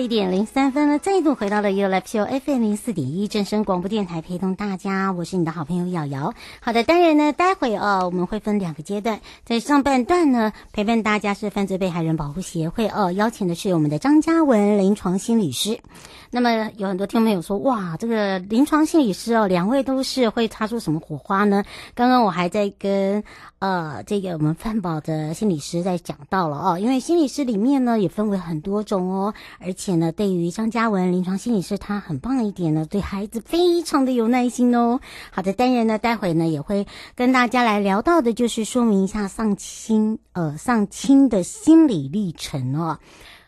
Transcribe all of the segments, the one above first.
一点零三分了，再度回到了 You Live Show FM 零四点一正声广播电台，陪同大家，我是你的好朋友瑶瑶。好的，当然呢，待会哦，我们会分两个阶段，在上半段呢，陪伴大家是犯罪被害人保护协会哦，邀请的是我们的张嘉文临床心理师。那么有很多听众朋友说，哇，这个临床心理师哦，两位都是会擦出什么火花呢？刚刚我还在跟呃这个我们范宝的心理师在讲到了哦，因为心理师里面呢也分为很多种哦。而且呢，对于张嘉文临床心理师，他很棒的一点呢，对孩子非常的有耐心哦。好的，当然呢，待会呢也会跟大家来聊到的，就是说明一下丧亲呃丧亲的心理历程哦。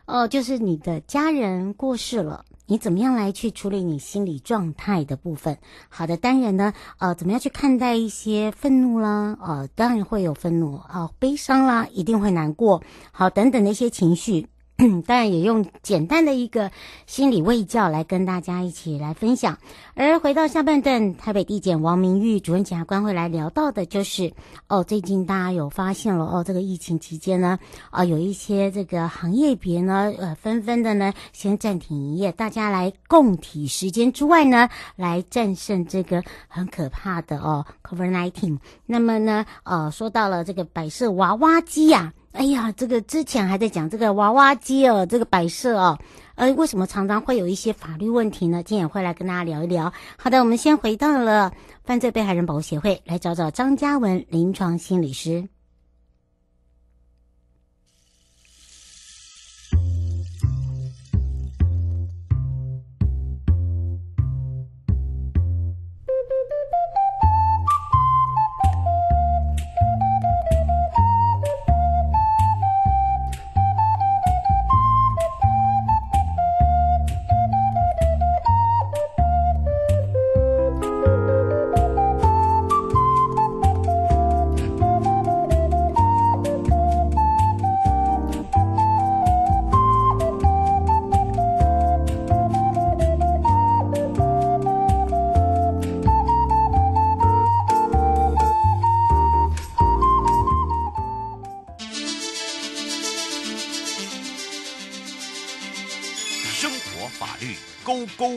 哦、就是你的家人过世了，你怎么样来去处理你心理状态的部分？好的，当然呢，呃，怎么样去看待一些愤怒啦？呃，当然会有愤怒啊、悲伤啦，一定会难过，好，等等的一些情绪。当然也用简单的一个心理卫教来跟大家一起来分享。而回到下半段，台北地检王明玉主任检察官会来聊到的，就是哦，最近大家有发现了哦，这个疫情期间呢，啊、有一些这个行业别呢，呃，纷纷的呢先暂停营业，大家来共体时间之外呢，来战胜这个很可怕的哦，COVID-19。那么呢，呃，说到了这个摆设娃娃机呀、啊。哎呀，这个之前还在讲这个娃娃机哦，这个摆设哦，呃，为什么常常会有一些法律问题呢？今天也会来跟大家聊一聊。好的，我们先回到了犯罪被害人保护协会，来找找张嘉文临床心理师。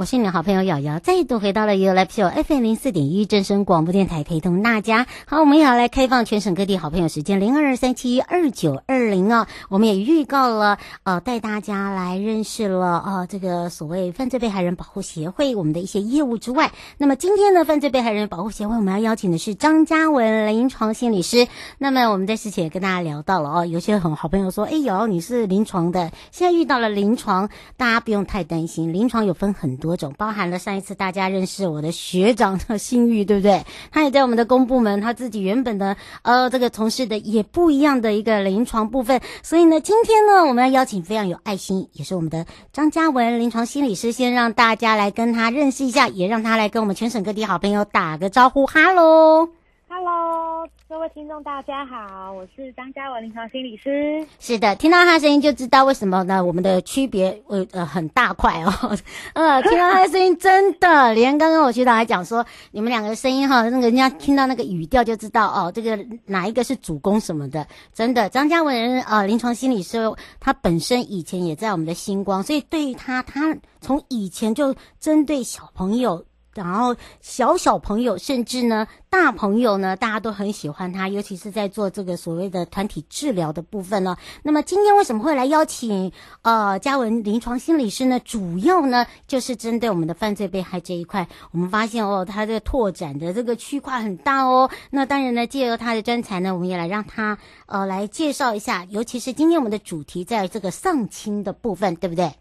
我是你的好朋友瑶瑶，再度回到了 You Live Show FM 零四点一正声广播电台，陪同大家。好，我们也要来开放全省各地好朋友时间零二三七二九二零啊。我们也预告了，呃，带大家来认识了啊、呃，这个所谓犯罪被害人保护协会我们的一些业务之外，那么今天呢，犯罪被害人保护协会我们要邀请的是张嘉文临床心理师。那么我们在之前也跟大家聊到了哦，有些很好朋友说，哎，瑶你是临床的，现在遇到了临床，大家不用太担心，临床有分很多。多种包含了上一次大家认识我的学长的心玉，对不对？他也在我们的公部门，他自己原本的呃这个从事的也不一样的一个临床部分。所以呢，今天呢，我们要邀请非常有爱心，也是我们的张嘉文临床心理师，先让大家来跟他认识一下，也让他来跟我们全省各地好朋友打个招呼。哈喽。Hello，各位听众，大家好，我是张嘉文临床心理师。是的，听到他的声音就知道为什么呢？我们的区别呃呃很大块哦。呃，听到他的声音，真的，连刚刚我学长还讲说，你们两个声音哈，那个人家听到那个语调就知道哦，这个哪一个是主攻什么的。真的，张嘉文呃临床心理师，他本身以前也在我们的星光，所以对于他，他从以前就针对小朋友。然后小小朋友甚至呢大朋友呢，大家都很喜欢他，尤其是在做这个所谓的团体治疗的部分呢。那么今天为什么会来邀请呃嘉文临床心理师呢？主要呢就是针对我们的犯罪被害这一块，我们发现哦，他的拓展的这个区块很大哦。那当然呢，借由他的专才呢，我们也来让他呃来介绍一下，尤其是今天我们的主题在这个丧亲的部分，对不对？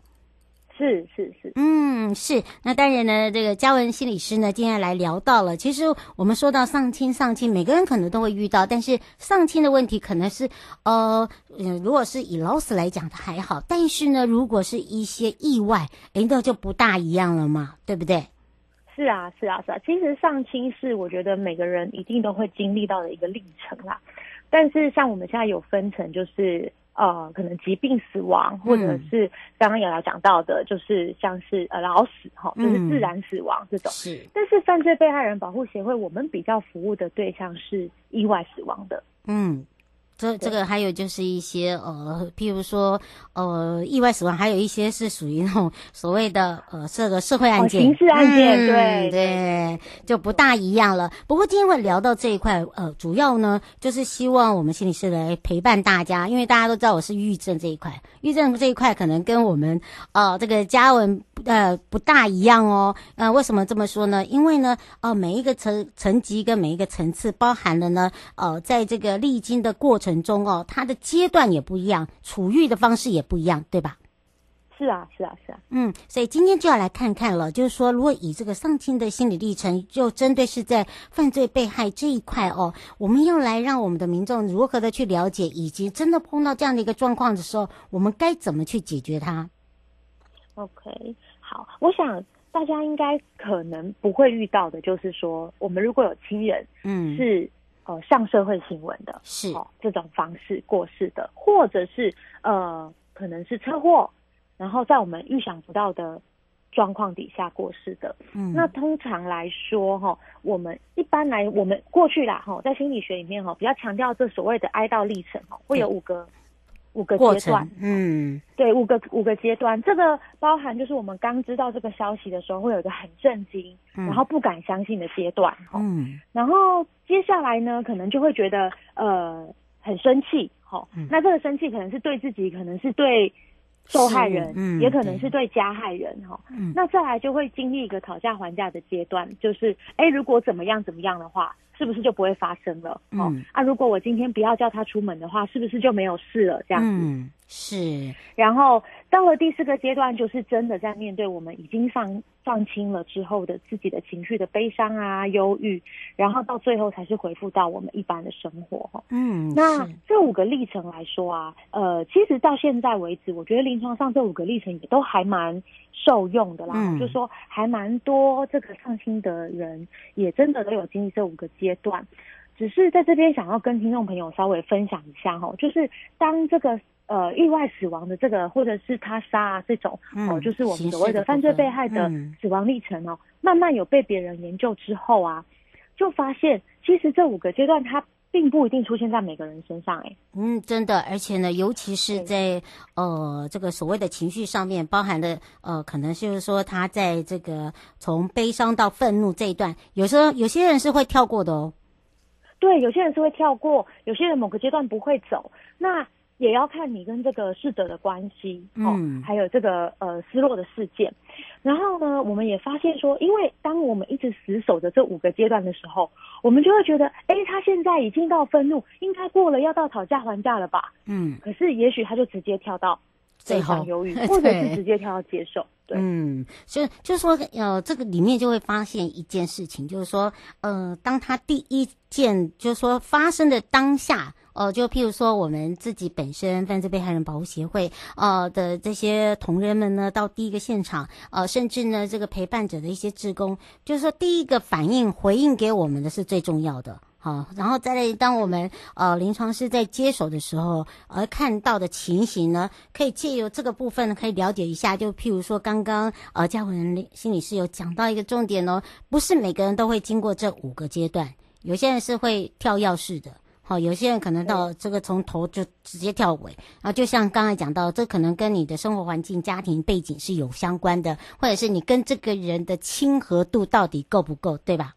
是是是，嗯，是。那当然呢，这个嘉文心理师呢，今天来聊到了。其实我们说到丧亲，丧亲，每个人可能都会遇到，但是丧亲的问题可能是，呃，嗯、呃，如果是以老死来讲，它还好。但是呢，如果是一些意外，哎，那就不大一样了嘛，对不对？是啊，是啊，是啊。其实丧亲是我觉得每个人一定都会经历到的一个历程啦。但是像我们现在有分成，就是。呃，可能疾病死亡，或者是刚刚瑶瑶讲到的，就是像是呃老死哈，就是自然死亡这种。是，但是犯罪被害人保护协会，我们比较服务的对象是意外死亡的。嗯。这这个还有就是一些呃，譬如说呃，意外死亡，还有一些是属于那种所谓的呃，这个社会案件、哦、刑事案件，嗯、对。对，就不大一样了。不过今天会聊到这一块，呃，主要呢就是希望我们心理师来陪伴大家，因为大家都知道我是抑郁症这一块，抑郁症这一块可能跟我们呃这个嘉文呃不大一样哦。呃，为什么这么说呢？因为呢，呃，每一个层层级跟每一个层次包含了呢，呃，在这个历经的过程。中哦，它的阶段也不一样，处遇的方式也不一样，对吧？是啊，是啊，是啊。嗯，所以今天就要来看看了，就是说，如果以这个丧亲的心理历程，就针对是在犯罪被害这一块哦，我们要来让我们的民众如何的去了解，以及真的碰到这样的一个状况的时候，我们该怎么去解决它？OK，好，我想大家应该可能不会遇到的，就是说，我们如果有亲人，嗯，是。呃，上社会新闻的是哦，这种方式过世的，或者是呃，可能是车祸，然后在我们预想不到的状况底下过世的。嗯，那通常来说哈，我们一般来我们过去啦哈，在心理学里面哈，比较强调这所谓的哀悼历程哈，会有五个。五个阶段，嗯，对，五个五个阶段，这个包含就是我们刚知道这个消息的时候，会有一个很震惊，嗯、然后不敢相信的阶段，嗯，然后接下来呢，可能就会觉得呃很生气，齁，嗯、那这个生气可能是对自己，可能是对受害人，嗯，也可能是对加害人，哈，嗯，那再来就会经历一个讨价还价的阶段，就是，哎，如果怎么样怎么样的话。是不是就不会发生了？嗯、哦，啊，如果我今天不要叫他出门的话，是不是就没有事了？这样子，嗯，是。然后到了第四个阶段，就是真的在面对我们已经丧丧亲了之后的自己的情绪的悲伤啊、忧郁，然后到最后才是回复到我们一般的生活。嗯，那这五个历程来说啊，呃，其实到现在为止，我觉得临床上这五个历程也都还蛮受用的啦。嗯，就是说还蛮多这个丧亲的人也真的都有经历这五个阶段。只是在这边想要跟听众朋友稍微分享一下哈，就是当这个。呃，意外死亡的这个，或者是他杀啊这种，嗯、哦，就是我们所谓的犯罪被害的死亡历程哦，嗯、慢慢有被别人研究之后啊，就发现其实这五个阶段它并不一定出现在每个人身上，哎，嗯，真的，而且呢，尤其是在呃这个所谓的情绪上面，包含的呃，可能就是说他在这个从悲伤到愤怒这一段，有时候有些人是会跳过的哦，对，有些人是会跳过，有些人某个阶段不会走，那。也要看你跟这个逝者的关系，哦，嗯、还有这个呃失落的事件。然后呢，我们也发现说，因为当我们一直死守着这五个阶段的时候，我们就会觉得，哎，他现在已经到愤怒，应该过了要到讨价还价了吧？嗯。可是也许他就直接跳到非常忧郁，或者是直接跳到接受。对，嗯，所以就是说，呃，这个里面就会发现一件事情，就是说，呃，当他第一件就是说发生的当下。呃，就譬如说，我们自己本身犯罪被害人保护协会呃的这些同仁们呢，到第一个现场，呃，甚至呢，这个陪伴者的一些志工，就是说，第一个反应回应给我们的是最重要的，好，然后再来，当我们呃临床师在接手的时候，而看到的情形呢，可以借由这个部分可以了解一下，就譬如说，刚刚呃嘉文心理师有讲到一个重点哦，不是每个人都会经过这五个阶段，有些人是会跳钥匙的。好，有些人可能到这个从头就直接跳尾，啊，就像刚才讲到，这可能跟你的生活环境、家庭背景是有相关的，或者是你跟这个人的亲和度到底够不够，对吧？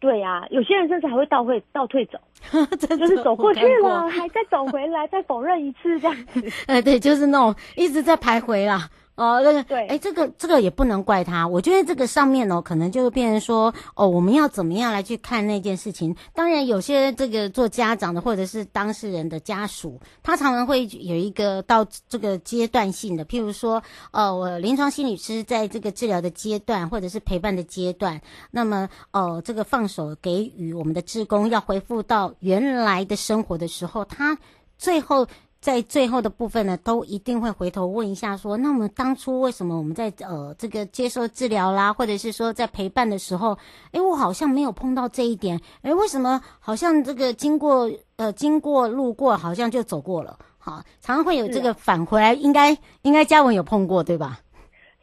对呀、啊，有些人甚至还会倒退倒退走，就是走过去了，还再走回来，再否认一次这样子。呃，对，就是那种一直在徘徊啦。哦，那个对，哎，这个这个也不能怪他。我觉得这个上面哦，可能就变成说，哦，我们要怎么样来去看那件事情？当然，有些这个做家长的或者是当事人的家属，他常常会有一个到这个阶段性的，譬如说，呃，我临床心理师在这个治疗的阶段或者是陪伴的阶段，那么，呃，这个放手给予我们的职工要恢复到原来的生活的时候，他最后。在最后的部分呢，都一定会回头问一下，说，那么当初为什么我们在呃这个接受治疗啦，或者是说在陪伴的时候，诶，我好像没有碰到这一点，诶，为什么好像这个经过呃经过路过，好像就走过了，好，常常会有这个返回来，应该应该嘉文有碰过对吧？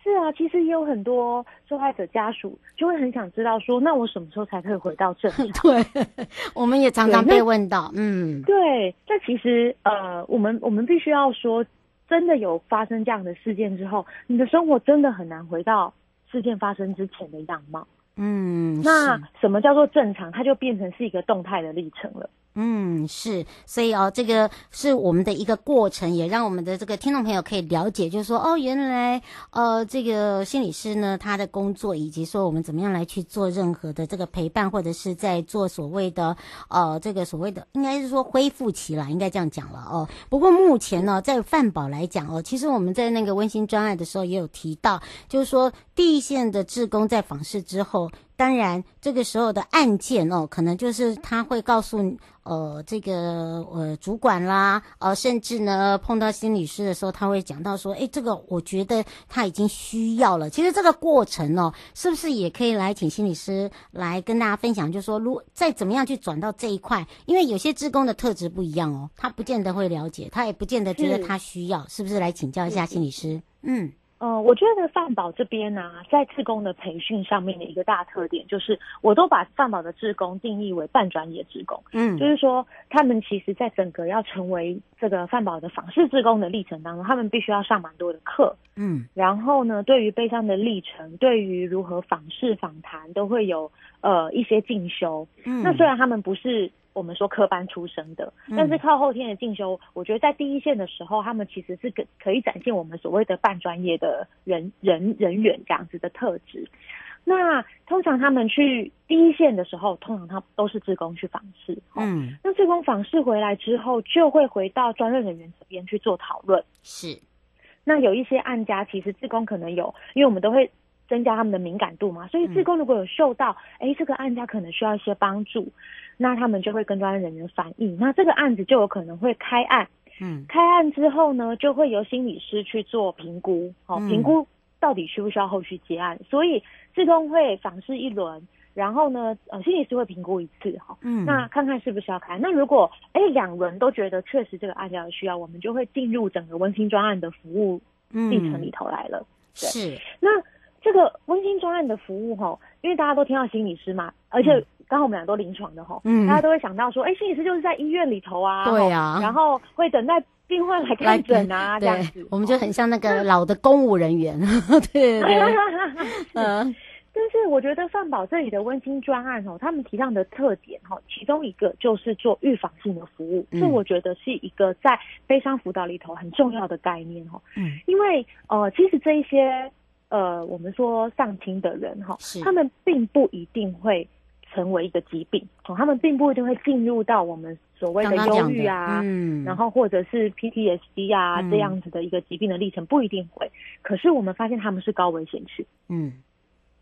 是啊，其实也有很多受害者家属就会很想知道说，那我什么时候才可以回到正常？对，我们也常常被问到，嗯，对。但其实呃，我们我们必须要说，真的有发生这样的事件之后，你的生活真的很难回到事件发生之前的样貌。嗯，那什么叫做正常？它就变成是一个动态的历程了。嗯，是，所以哦，这个是我们的一个过程，也让我们的这个听众朋友可以了解，就是说，哦，原来，呃，这个心理师呢，他的工作，以及说我们怎么样来去做任何的这个陪伴，或者是在做所谓的，呃，这个所谓的，应该是说恢复期啦，应该这样讲了哦。不过目前呢，在饭保来讲哦，其实我们在那个温馨专案的时候也有提到，就是说第一线的志工在访视之后。当然，这个时候的案件哦，可能就是他会告诉，呃，这个呃主管啦，呃，甚至呢碰到心理师的时候，他会讲到说，诶，这个我觉得他已经需要了。其实这个过程哦，是不是也可以来请心理师来跟大家分享？就是说，如再怎么样去转到这一块，因为有些职工的特质不一样哦，他不见得会了解，他也不见得觉得他需要，是，是不是？来请教一下心理师，嗯。呃，我觉得犯保这边呢、啊，在志工的培训上面的一个大特点，就是我都把犯保的志工定义为半专业志工。嗯，就是说他们其实在整个要成为这个犯保的访视志工的历程当中，他们必须要上蛮多的课。嗯，然后呢，对于悲伤的历程，对于如何访视访谈，都会有呃一些进修。嗯，那虽然他们不是。我们说科班出身的，但是靠后天的进修，我觉得在第一线的时候，他们其实是可可以展现我们所谓的半专业的人人人员这样子的特质。那通常他们去第一线的时候，通常他都是志工去访视。嗯，那志工访视回来之后，就会回到专任人员这边去做讨论。是，那有一些案家，其实志工可能有，因为我们都会增加他们的敏感度嘛，所以志工如果有嗅到，哎、嗯，这个案家可能需要一些帮助。那他们就会跟专案人员反映，那这个案子就有可能会开案。嗯，开案之后呢，就会由心理师去做评估，好、哦，评估到底需不需要后续结案。嗯、所以志工会访视一轮，然后呢，呃，心理师会评估一次，哈、哦，嗯，那看看是不是要开。那如果哎两轮都觉得确实这个案件有需要，我们就会进入整个温馨专案的服务历程里头来了。嗯、对是，那这个温馨专案的服务，哈，因为大家都听到心理师嘛，而且、嗯。刚好我们俩都临床的吼，嗯，大家都会想到说，哎、欸，心理师就是在医院里头啊，对啊，然后会等待病患来看诊啊，这样子，我们就很像那个老的公务人员，对对对，嗯。但是我觉得犯保这里的温馨专案哦，他们提倡的特点哈，其中一个就是做预防性的服务，这、嗯、我觉得是一个在悲伤辅导里头很重要的概念哦，嗯，因为呃，其实这一些呃，我们说丧亲的人哈，他们并不一定会。成为一个疾病，哦，他们并不一定会进入到我们所谓的忧郁啊，嗯，然后或者是 PTSD 啊、嗯、这样子的一个疾病的历程，不一定会。可是我们发现他们是高危险群，嗯，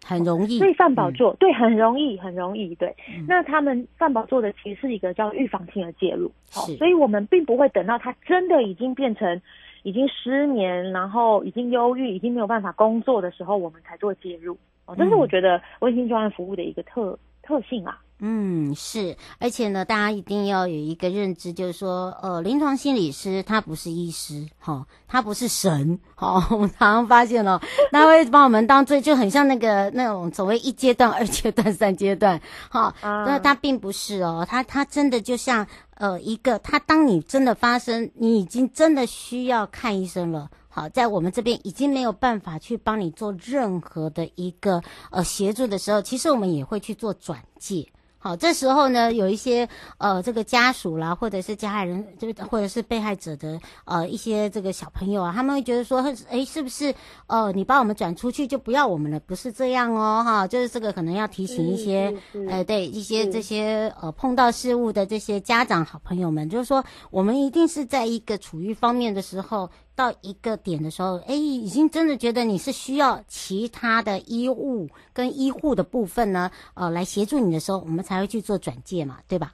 很容易。所以犯保做、嗯、对，很容易，很容易。对，嗯、那他们犯保做的其实是一个叫预防性的介入，好，所以我们并不会等到他真的已经变成已经失眠，然后已经忧郁，已经没有办法工作的时候，我们才做介入。哦，这是我觉得温馨专案服务的一个特。特性啊，嗯，是，而且呢，大家一定要有一个认知，就是说，呃，临床心理师他不是医师，哈，他不是神，好，我们常常发现哦，他会把我们当做就很像那个那种所谓一阶段、二阶段、三阶段，哦，那他并不是哦，他他真的就像呃一个，他当你真的发生，你已经真的需要看医生了。好，在我们这边已经没有办法去帮你做任何的一个呃协助的时候，其实我们也会去做转介。好，这时候呢，有一些呃，这个家属啦，或者是加害人，这个或者是被害者的呃一些这个小朋友啊，他们会觉得说，哎，是不是呃，你把我们转出去就不要我们了？不是这样哦，哈，就是这个可能要提醒一些，呃，对一些这些呃碰到事物的这些家长好朋友们，就是说，我们一定是在一个处于方面的时候。到一个点的时候，哎，已经真的觉得你是需要其他的医务跟医护的部分呢，呃，来协助你的时候，我们才会去做转介嘛，对吧？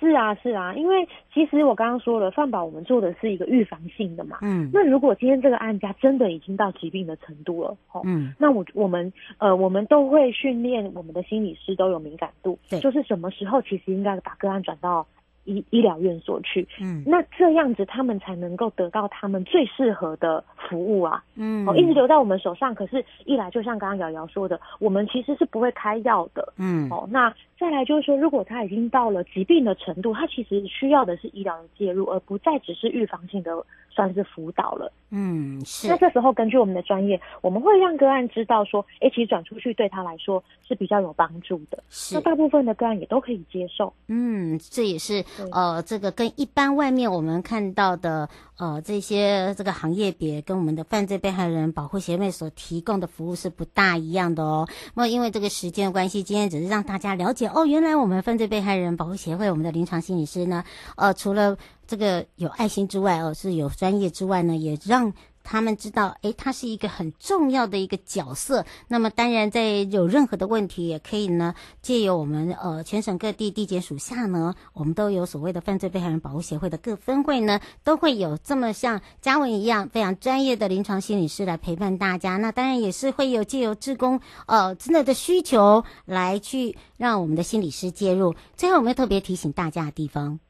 是啊，是啊，因为其实我刚刚说了，饭保我们做的是一个预防性的嘛，嗯，那如果今天这个案家真的已经到疾病的程度了，哦，嗯，那我我们呃，我们都会训练我们的心理师都有敏感度，对，就是什么时候其实应该把个案转到。医医疗院所去，嗯，那这样子他们才能够得到他们最适合的服务啊，嗯，哦，一直留在我们手上，可是，一来就像刚刚瑶瑶说的，我们其实是不会开药的，嗯，哦，那再来就是说，如果他已经到了疾病的程度，他其实需要的是医疗的介入，而不再只是预防性的，算是辅导了，嗯，是。那这时候根据我们的专业，我们会让个案知道说，哎，其实转出去对他来说是比较有帮助的，是。那大部分的个案也都可以接受，嗯，这也是。呃，这个跟一般外面我们看到的呃这些这个行业别跟我们的犯罪被害人保护协会所提供的服务是不大一样的哦。那因为这个时间的关系，今天只是让大家了解哦，原来我们犯罪被害人保护协会我们的临床心理师呢，呃，除了这个有爱心之外，哦，是有专业之外呢，也让。他们知道，诶，他是一个很重要的一个角色。那么，当然，在有任何的问题，也可以呢，借由我们呃全省各地地检署下呢，我们都有所谓的犯罪被害人保护协会的各分会呢，都会有这么像嘉文一样非常专业的临床心理师来陪伴大家。那当然也是会有借由志工呃真的的需求来去让我们的心理师介入。最后，我们要特别提醒大家的地方，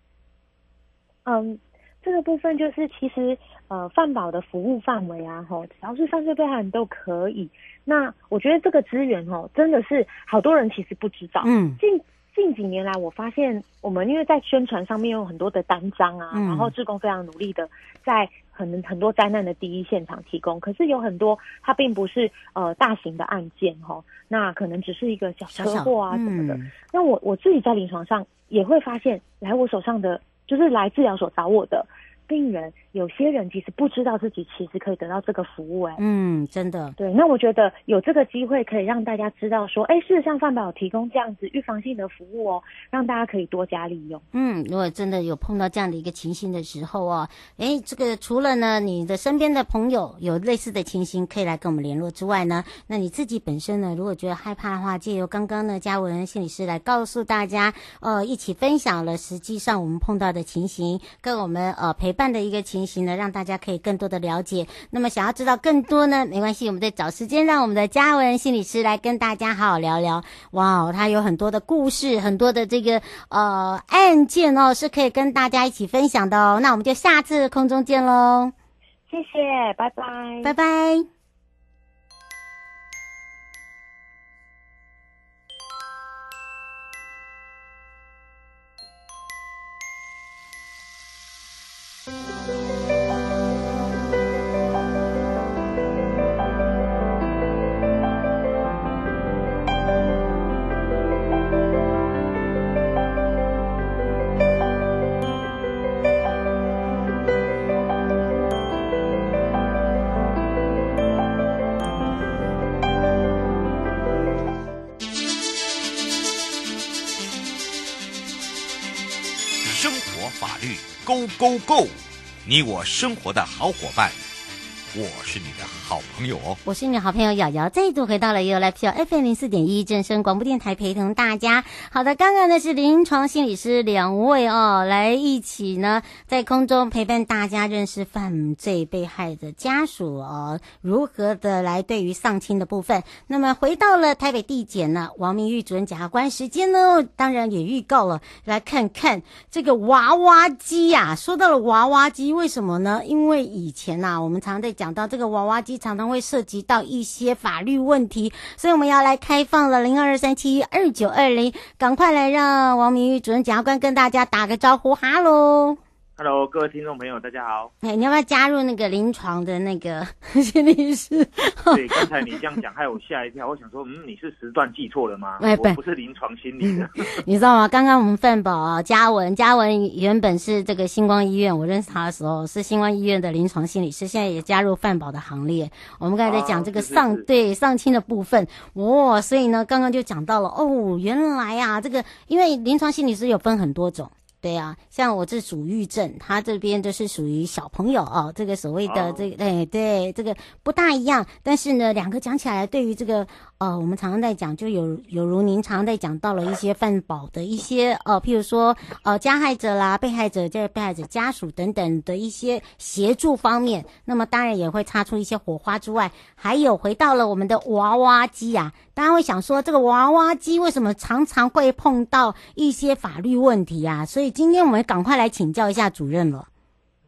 嗯。这个部分就是其实呃，饭保的服务范围啊，吼，只要是犯罪被害人都可以。那我觉得这个资源哦，真的是好多人其实不知道。嗯，近近几年来，我发现我们因为在宣传上面有很多的单张啊，嗯、然后志工非常努力的在很很多灾难的第一现场提供，可是有很多它并不是呃大型的案件哈，那可能只是一个小车祸啊什么的。小小嗯、那我我自己在临床上也会发现，来我手上的。就是来治疗所找我的病人，有些人其实不知道自己其实可以得到这个服务，哎，嗯，真的，对。那我觉得有这个机会可以让大家知道说，哎，事实上犯保有提供这样子预防性的服务哦，让大家可以多加利用。嗯，如果真的有碰到这样的一个情形的时候哦，哎，这个除了呢，你的身边的朋友有类似的情形可以来跟我们联络之外呢，那你自己本身呢，如果觉得害怕的话，借由刚刚呢嘉文心理师来告诉大家，呃，一起分享了实际上我们碰到的情形，跟我们呃陪伴的一个情形呢，让大家可以更多的了解。那么想要知道更多呢，没关系，我们再找时间让我们的嘉文心理师来跟大家好好聊聊。哇，他有很多的故事，很多的这个呃案件哦，是可以跟大家一起分享的哦。那我们就下次空中见喽，谢谢，拜拜，拜拜。Go Go Go！你我生活的好伙伴，我是你的好朋友哦，我是你的好朋友瑶瑶，再度回到了 You Life Show FM 零四点一正声广播电台，陪同大家。好的，刚刚呢是临床心理师两位哦，来一起呢在空中陪伴大家认识犯罪被害的家属哦，如何的来对于丧亲的部分。那么回到了台北地检呢，王明玉主任检察官，时间呢当然也预告了，来看看这个娃娃机呀、啊。说到了娃娃机，为什么呢？因为以前呐、啊，我们常常在讲。讲到这个娃娃机常常会涉及到一些法律问题，所以我们要来开放了零二二三七二九二零，赶快来让王明玉主任检察官跟大家打个招呼，哈喽。Hello，各位听众朋友，大家好。哎，你要不要加入那个临床的那个 心理师？对，刚才你这样讲，害我吓一跳。我想说，嗯，你是时段记错了吗？哎，我不是临床心理的。你知道吗？刚刚我们范宝啊，嘉文，嘉文原本是这个星光医院，我认识他的时候是星光医院的临床心理师，现在也加入范宝的行列。我们刚才在讲这个上、啊、对上清的部分，哦，所以呢，刚刚就讲到了哦，原来啊，这个因为临床心理师有分很多种。对、啊，像我这属郁症，他这边就是属于小朋友哦，这个所谓的这个，对对，这个不大一样。但是呢，两个讲起来，对于这个呃，我们常常在讲，就有有如您常常在讲到了一些犯保的一些呃，譬如说呃，加害者啦、被害者、这被害者家属等等的一些协助方面，那么当然也会擦出一些火花之外，还有回到了我们的娃娃机啊，大家会想说，这个娃娃机为什么常常会碰到一些法律问题啊？所以。今天我们赶快来请教一下主任了。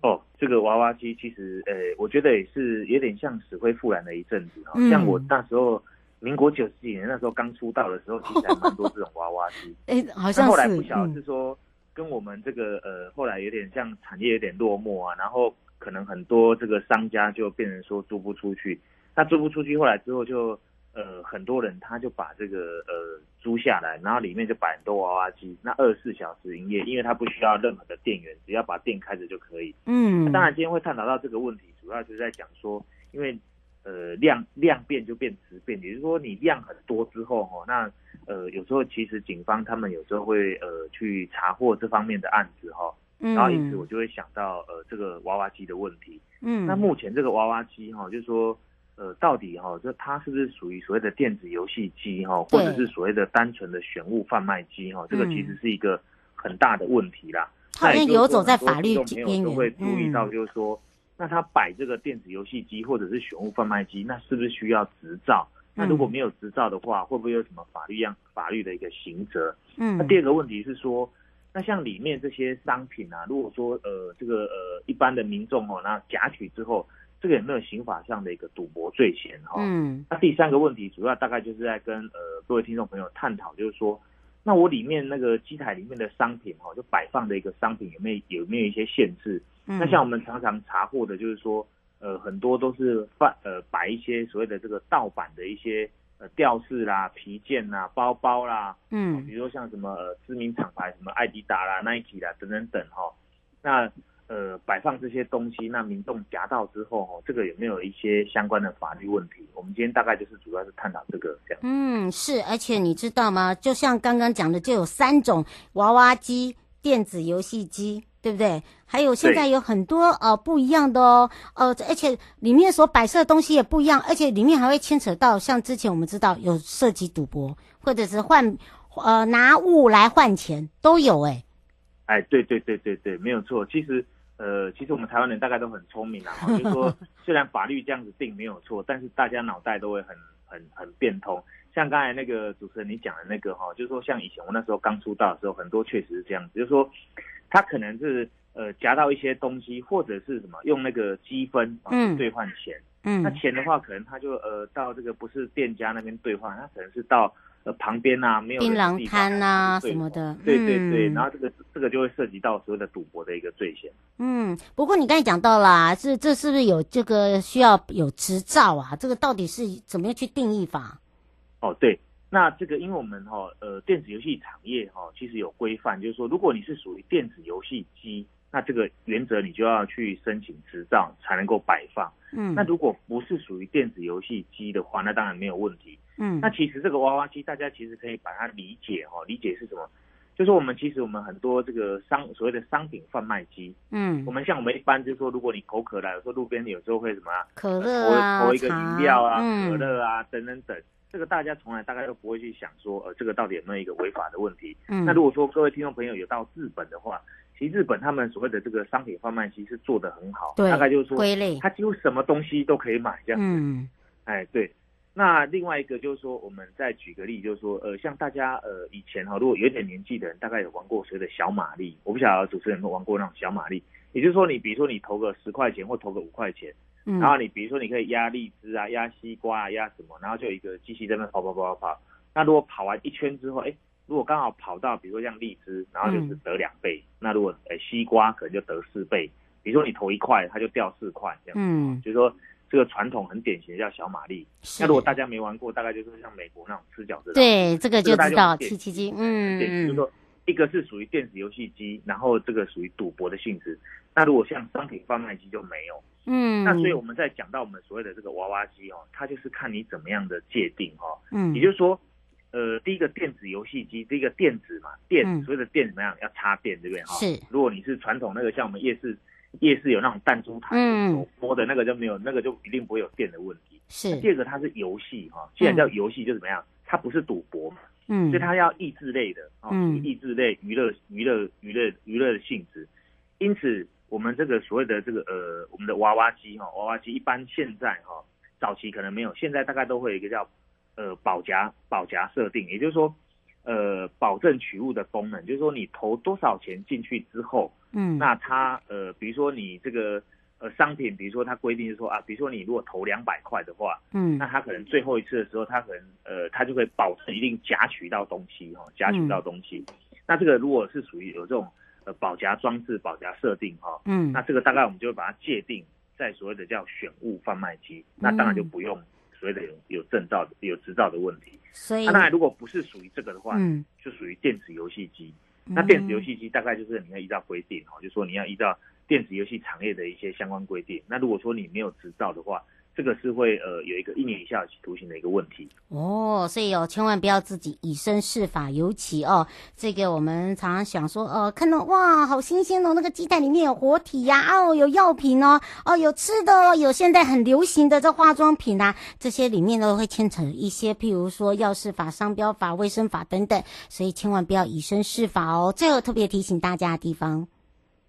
哦，这个娃娃机其实，呃，我觉得也是有点像死灰复燃的一阵子哈、嗯。像我那时候，民国九十几年那时候刚出道的时候，其实还蛮多这种娃娃机。哎，好像是。后来不晓得是说跟我们这个呃，后来有点像产业有点落寞啊，然后可能很多这个商家就变成说租不出去。他租不出去，后来之后就。呃，很多人他就把这个呃租下来，然后里面就摆很多娃娃机，那二十四小时营业，因为他不需要任何的电源，只要把电开着就可以。嗯，当然今天会探讨到这个问题，主要就是在讲说，因为呃量量变就变质变，也就是说你量很多之后哦，那呃有时候其实警方他们有时候会呃去查获这方面的案子哈，然后因此我就会想到呃这个娃娃机的问题。嗯，那目前这个娃娃机哈，就是说。呃，到底哈、哦，就它是不是属于所谓的电子游戏机哈，或者是所谓的单纯的选物贩卖机哈？这个其实是一个很大的问题啦。它好像游走在法律边缘。都会注意到，就是说，嗯、那他摆这个电子游戏机或者是选物贩卖机，那是不是需要执照？那如果没有执照的话，会不会有什么法律样法律的一个刑责？嗯。那第二个问题是说，那像里面这些商品啊，如果说呃这个呃一般的民众哦，那夹取之后。这个有没有刑法上的一个赌博罪嫌哈？嗯，那第三个问题主要大概就是在跟呃各位听众朋友探讨，就是说，那我里面那个机台里面的商品哈，就摆放的一个商品有没有有没有一些限制？嗯，那像我们常常查获的，就是说，呃，很多都是放呃摆一些所谓的这个盗版的一些呃吊饰啦、皮件啦、包包啦，嗯，比如说像什么呃知名厂牌什么艾迪达啦、Nike 啦等等等哈，那。呃，摆放这些东西，那民众夹到之后，哦，这个有没有一些相关的法律问题？我们今天大概就是主要是探讨这个这样。嗯，是，而且你知道吗？就像刚刚讲的，就有三种娃娃机、电子游戏机，对不对？还有现在有很多呃不一样的哦，呃，而且里面所摆设的东西也不一样，而且里面还会牵扯到像之前我们知道有涉及赌博，或者是换呃拿物来换钱都有哎。哎，对对对对对，没有错，其实。呃，其实我们台湾人大概都很聪明啊，就是说，虽然法律这样子定没有错，但是大家脑袋都会很很很变通。像刚才那个主持人你讲的那个哈，就是说像以前我那时候刚出道的时候，很多确实是这样子，就是说他可能是呃夹到一些东西，或者是什么用那个积分啊兑换钱，嗯，那钱的话可能他就呃到这个不是店家那边兑换，他可能是到。呃，旁边啊，没有槟榔摊啊什么的，对对对，嗯、然后这个这个就会涉及到所谓的赌博的一个罪嫌。嗯，不过你刚才讲到啦，是这是不是有这个需要有执照啊？这个到底是怎么样去定义法？哦，对，那这个因为我们哈呃电子游戏产业哈其实有规范，就是说如果你是属于电子游戏机，那这个原则你就要去申请执照才能够摆放。嗯，那如果不是属于电子游戏机的话，那当然没有问题。嗯，那其实这个娃娃机，大家其实可以把它理解哈，理解是什么？就是我们其实我们很多这个商所谓的商品贩卖机，嗯，我们像我们一般就是说，如果你口渴了，有时候路边有时候会什么啊，可乐啊，投一个饮料啊，可乐啊等等等，这个大家从来大概都不会去想说，呃，这个到底有没有一个违法的问题？嗯，那如果说各位听众朋友有到日本的话，其实日本他们所谓的这个商品贩卖其实做得很好，对，大概就是说归类，它几乎什么东西都可以买这样子，嗯，哎，对。那另外一个就是说，我们再举个例，就是说，呃，像大家呃以前哈，如果有点年纪的人，大概有玩过所谓的小马力，我不晓得主持人有没有玩过那种小马力，也就是说，你比如说你投个十块钱或投个五块钱，嗯，然后你比如说你可以压荔枝啊、压西瓜啊、压什么，然后就有一个机器在那跑跑跑跑跑。那如果跑完一圈之后，哎，如果刚好跑到比如说像荔枝，然后就是得两倍。嗯、那如果哎西瓜可能就得四倍。比如说你投一块，它就掉四块这样子。嗯，就是说。这个传统很典型的叫小马力。那如果大家没玩过，大概就是像美国那种吃饺子。对，这个就知道七七机。嗯，就是说一个是属于电子游戏机，然后这个属于赌博的性质。那如果像商品贩卖机就没有。嗯。那所以我们在讲到我们所谓的这个娃娃机哦，它就是看你怎么样的界定哈。嗯。也就是说，呃，第一个电子游戏机，第一个电子嘛，电所谓的电怎么样？要插电，对不对？哈。是。如果你是传统那个，像我们夜市。夜市有那种弹珠台，嗯，摸的那个就没有，那个就一定不会有电的问题。是，第二个它是游戏哈，既然叫游戏就怎么样，它不是赌博嘛，嗯，所以它要益智类的，嗯，益智类娱乐娱乐娱乐娱乐的性质。因此，我们这个所谓的这个呃，我们的娃娃机哈，娃娃机一般现在哈，早期可能没有，现在大概都会有一个叫呃保夹保夹设定，也就是说。呃，保证取物的功能，就是说你投多少钱进去之后，嗯，那它呃，比如说你这个呃商品，比如说它规定是说啊，比如说你如果投两百块的话，嗯，那它可能最后一次的时候，它可能呃，它就会保证一定夹取到东西哈，夹取到东西。嗯、那这个如果是属于有这种呃保夹装置、保夹设定哈，嗯，那这个大概我们就会把它界定在所谓的叫选物贩卖机，那当然就不用。所谓的有有证照的有执照的问题，所以那当然如果不是属于这个的话，嗯，就属于电子游戏机。那电子游戏机大概就是你要依照规定哦，就说你要依照电子游戏产业的一些相关规定。那如果说你没有执照的话，这个是会呃有一个一年以下徒刑的一个问题哦，所以哦千万不要自己以身试法，尤其哦这个我们常常想说哦，看到哇好新鲜哦，那个鸡蛋里面有活体呀，哦有药品哦，哦有吃的哦，有现在很流行的这化妆品啊，这些里面都会牵扯一些譬如说药事法、商标法、卫生法等等，所以千万不要以身试法哦。最后特别提醒大家的地方。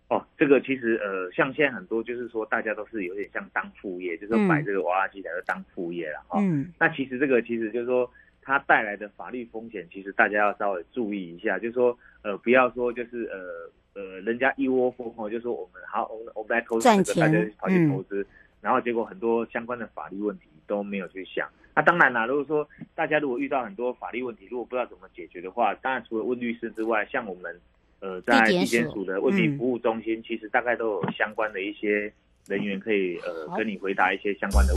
哦，这个其实呃，像现在很多就是说，大家都是有点像当副业，就是买这个娃娃机来当副业了哈。嗯。那其实这个其实就是说，它带来的法律风险，其实大家要稍微注意一下，就是说呃，不要说就是呃呃，人家一窝蜂哦，就说我们好，我们我们来投资这个，大家跑去投资，然后结果很多相关的法律问题都没有去想。那当然啦，如果说大家如果遇到很多法律问题，如果不知道怎么解决的话，当然除了问律师之外，像我们。呃，在地检署的问题服务中心，其实大概都有相关的一些人员可以呃跟你回答一些相关的。